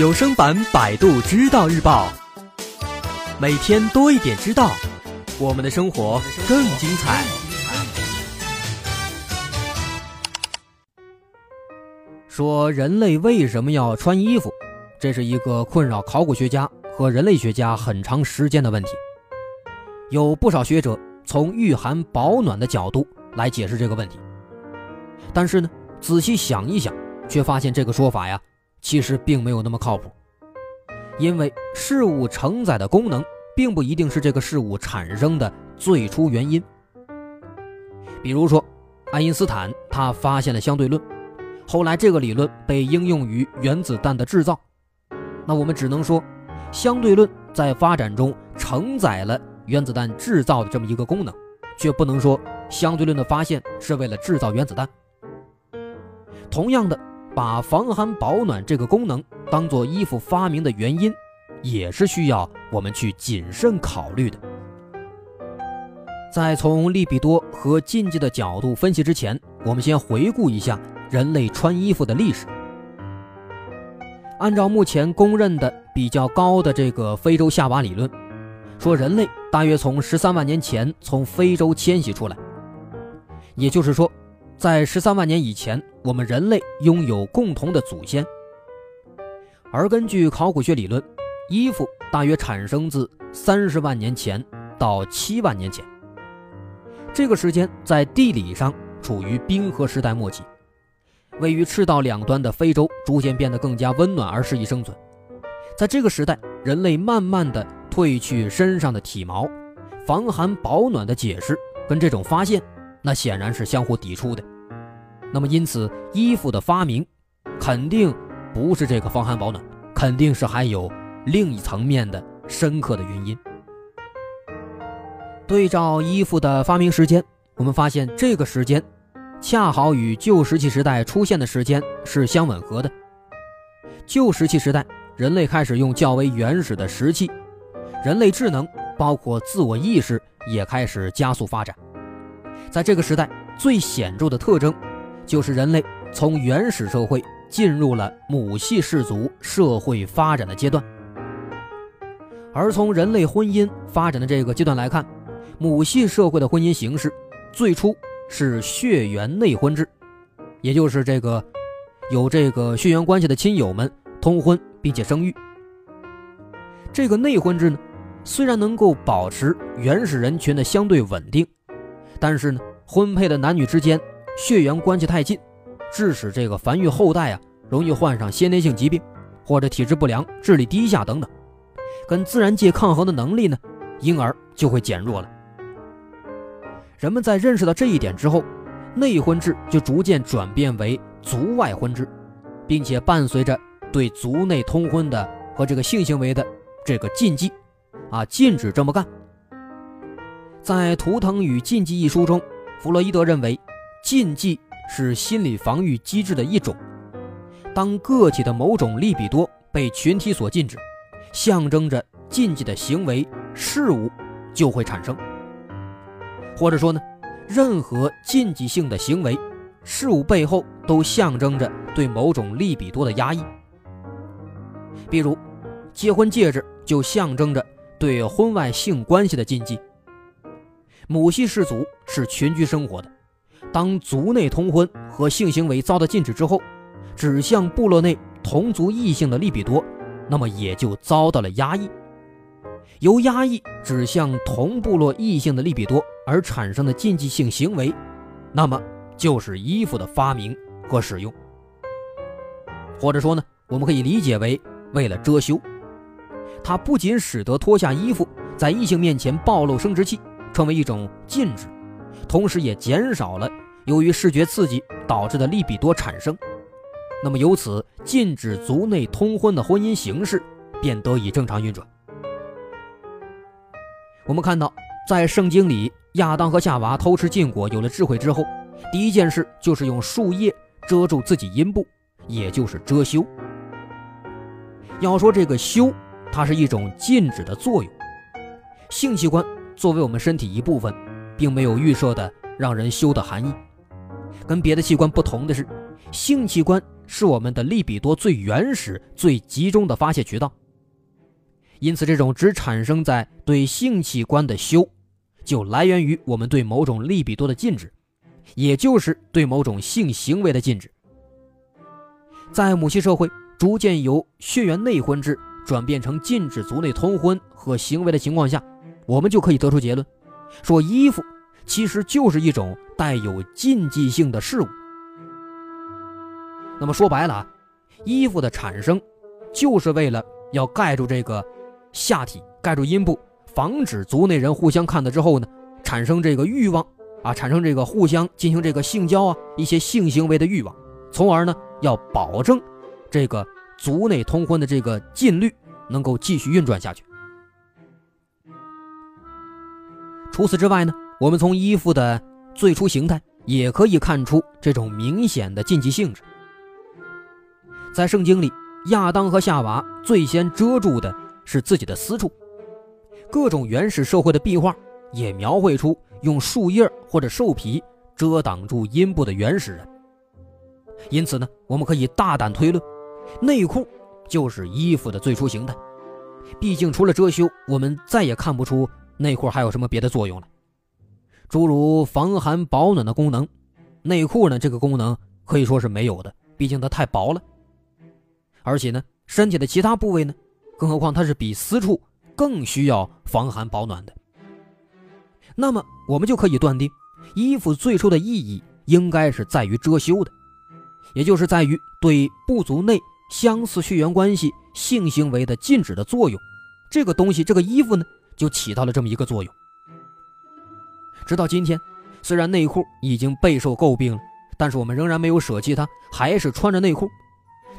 有声版《百度知道日报》，每天多一点知道，我们的生活更精彩。说人类为什么要穿衣服？这是一个困扰考古学家和人类学家很长时间的问题。有不少学者从御寒保暖的角度来解释这个问题，但是呢，仔细想一想，却发现这个说法呀。其实并没有那么靠谱，因为事物承载的功能并不一定是这个事物产生的最初原因。比如说，爱因斯坦他发现了相对论，后来这个理论被应用于原子弹的制造，那我们只能说，相对论在发展中承载了原子弹制造的这么一个功能，却不能说相对论的发现是为了制造原子弹。同样的。把防寒保暖这个功能当做衣服发明的原因，也是需要我们去谨慎考虑的。在从利比多和禁忌的角度分析之前，我们先回顾一下人类穿衣服的历史。按照目前公认的比较高的这个非洲夏娃理论，说人类大约从十三万年前从非洲迁徙出来，也就是说。在十三万年以前，我们人类拥有共同的祖先。而根据考古学理论，衣服大约产生自三十万年前到七万年前。这个时间在地理上处于冰河时代末期，位于赤道两端的非洲逐渐变得更加温暖而适宜生存。在这个时代，人类慢慢的褪去身上的体毛，防寒保暖的解释跟这种发现。那显然是相互抵触的，那么因此衣服的发明，肯定不是这个防寒保暖，肯定是还有另一层面的深刻的原因。对照衣服的发明时间，我们发现这个时间，恰好与旧石器时代出现的时间是相吻合的。旧石器时代，人类开始用较为原始的石器，人类智能包括自我意识也开始加速发展。在这个时代，最显著的特征，就是人类从原始社会进入了母系氏族社会发展的阶段。而从人类婚姻发展的这个阶段来看，母系社会的婚姻形式最初是血缘内婚制，也就是这个有这个血缘关系的亲友们通婚并且生育。这个内婚制呢，虽然能够保持原始人群的相对稳定。但是呢，婚配的男女之间血缘关系太近，致使这个繁育后代啊容易患上先天性疾病，或者体质不良、智力低下等等，跟自然界抗衡的能力呢，因而就会减弱了。人们在认识到这一点之后，内婚制就逐渐转变为族外婚制，并且伴随着对族内通婚的和这个性行为的这个禁忌，啊，禁止这么干。在《图腾与禁忌》一书中，弗洛伊德认为，禁忌是心理防御机制的一种。当个体的某种利比多被群体所禁止，象征着禁忌的行为事物就会产生。或者说呢，任何禁忌性的行为事物背后都象征着对某种利比多的压抑。比如，结婚戒指就象征着对婚外性关系的禁忌。母系氏族是群居生活的，当族内通婚和性行为遭到禁止之后，指向部落内同族异性的利比多，那么也就遭到了压抑。由压抑指向同部落异性的利比多而产生的禁忌性行为，那么就是衣服的发明和使用。或者说呢，我们可以理解为为了遮羞，它不仅使得脱下衣服在异性面前暴露生殖器。成为一种禁止，同时也减少了由于视觉刺激导致的利比多产生。那么由此禁止族内通婚的婚姻形式便得以正常运转。我们看到，在圣经里，亚当和夏娃偷吃禁果，有了智慧之后，第一件事就是用树叶遮住自己阴部，也就是遮羞。要说这个羞，它是一种禁止的作用，性器官。作为我们身体一部分，并没有预设的让人羞的含义。跟别的器官不同的是，性器官是我们的利比多最原始、最集中的发泄渠道。因此，这种只产生在对性器官的羞，就来源于我们对某种利比多的禁止，也就是对某种性行为的禁止。在母系社会逐渐由血缘内婚制转变成禁止族内通婚和行为的情况下，我们就可以得出结论，说衣服其实就是一种带有禁忌性的事物。那么说白了啊，衣服的产生就是为了要盖住这个。下体盖住阴部，防止族内人互相看到之后呢，产生这个欲望啊，产生这个互相进行这个性交啊，一些性行为的欲望，从而呢，要保证这个族内通婚的这个禁律能够继续运转下去。除此之外呢，我们从衣服的最初形态也可以看出这种明显的禁忌性质。在圣经里，亚当和夏娃最先遮住的。是自己的私处，各种原始社会的壁画也描绘出用树叶或者兽皮遮挡住阴部的原始人。因此呢，我们可以大胆推论，内裤就是衣服的最初形态。毕竟除了遮羞，我们再也看不出内裤还有什么别的作用了。诸如防寒保暖的功能，内裤呢这个功能可以说是没有的，毕竟它太薄了。而且呢，身体的其他部位呢？更何况它是比私处更需要防寒保暖的，那么我们就可以断定，衣服最初的意义应该是在于遮羞的，也就是在于对部族内相似血缘关系性行为的禁止的作用。这个东西，这个衣服呢，就起到了这么一个作用。直到今天，虽然内裤已经备受诟病了，但是我们仍然没有舍弃它，还是穿着内裤。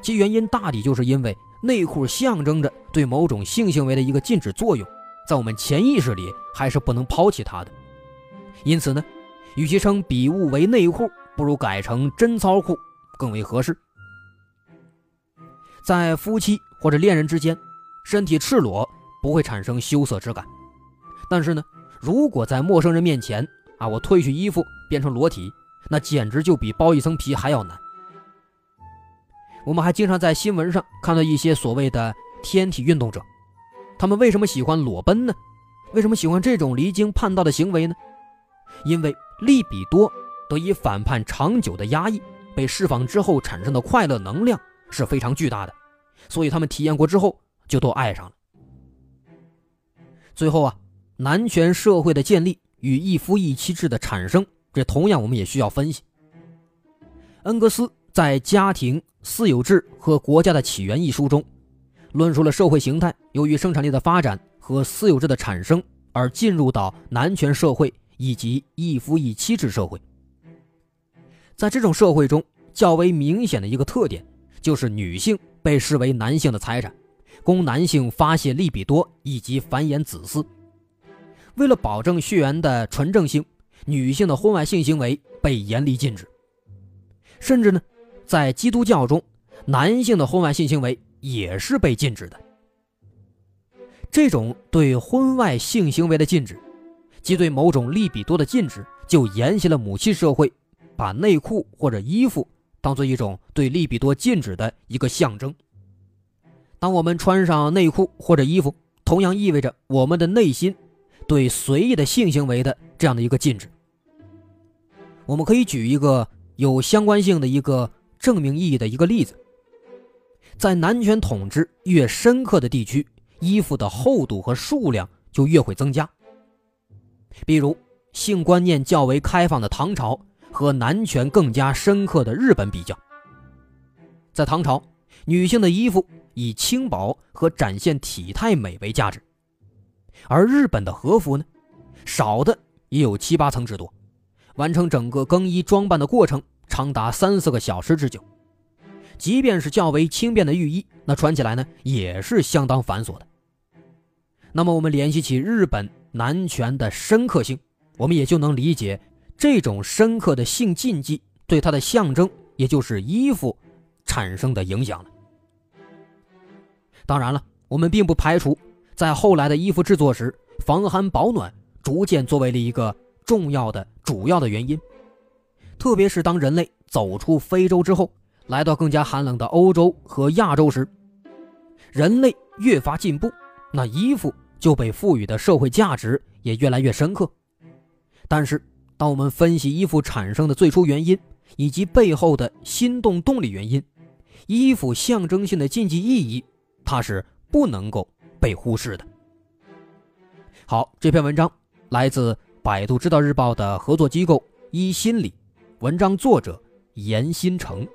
其原因大抵就是因为。内裤象征着对某种性行为的一个禁止作用，在我们潜意识里还是不能抛弃它的。因此呢，与其称笔物为内裤，不如改成贞操裤更为合适。在夫妻或者恋人之间，身体赤裸不会产生羞涩之感，但是呢，如果在陌生人面前啊，我褪去衣服变成裸体，那简直就比剥一层皮还要难。我们还经常在新闻上看到一些所谓的天体运动者，他们为什么喜欢裸奔呢？为什么喜欢这种离经叛道的行为呢？因为利比多得以反叛长久的压抑，被释放之后产生的快乐能量是非常巨大的，所以他们体验过之后就都爱上了。最后啊，男权社会的建立与一夫一妻制的产生，这同样我们也需要分析。恩格斯在家庭。《私有制和国家的起源》一书中，论述了社会形态由于生产力的发展和私有制的产生而进入到男权社会以及一夫一妻制社会。在这种社会中，较为明显的一个特点就是女性被视为男性的财产，供男性发泄利比多以及繁衍子嗣。为了保证血缘的纯正性，女性的婚外性行为被严厉禁止，甚至呢。在基督教中，男性的婚外性行为也是被禁止的。这种对婚外性行为的禁止，即对某种利比多的禁止，就沿袭了母系社会把内裤或者衣服当做一种对利比多禁止的一个象征。当我们穿上内裤或者衣服，同样意味着我们的内心对随意的性行为的这样的一个禁止。我们可以举一个有相关性的一个。证明意义的一个例子，在男权统治越深刻的地区，衣服的厚度和数量就越会增加。比如，性观念较为开放的唐朝和男权更加深刻的日本比较，在唐朝，女性的衣服以轻薄和展现体态美为价值，而日本的和服呢，少的也有七八层之多，完成整个更衣装扮的过程。长达三四个小时之久，即便是较为轻便的浴衣，那穿起来呢也是相当繁琐的。那么我们联系起日本男权的深刻性，我们也就能理解这种深刻的性禁忌对它的象征，也就是衣服产生的影响了。当然了，我们并不排除在后来的衣服制作时，防寒保暖逐渐作为了一个重要的主要的原因。特别是当人类走出非洲之后，来到更加寒冷的欧洲和亚洲时，人类越发进步，那衣服就被赋予的社会价值也越来越深刻。但是，当我们分析衣服产生的最初原因以及背后的心动动力原因，衣服象征性的禁忌意义，它是不能够被忽视的。好，这篇文章来自百度知道日报的合作机构一心理，文章作者严新成。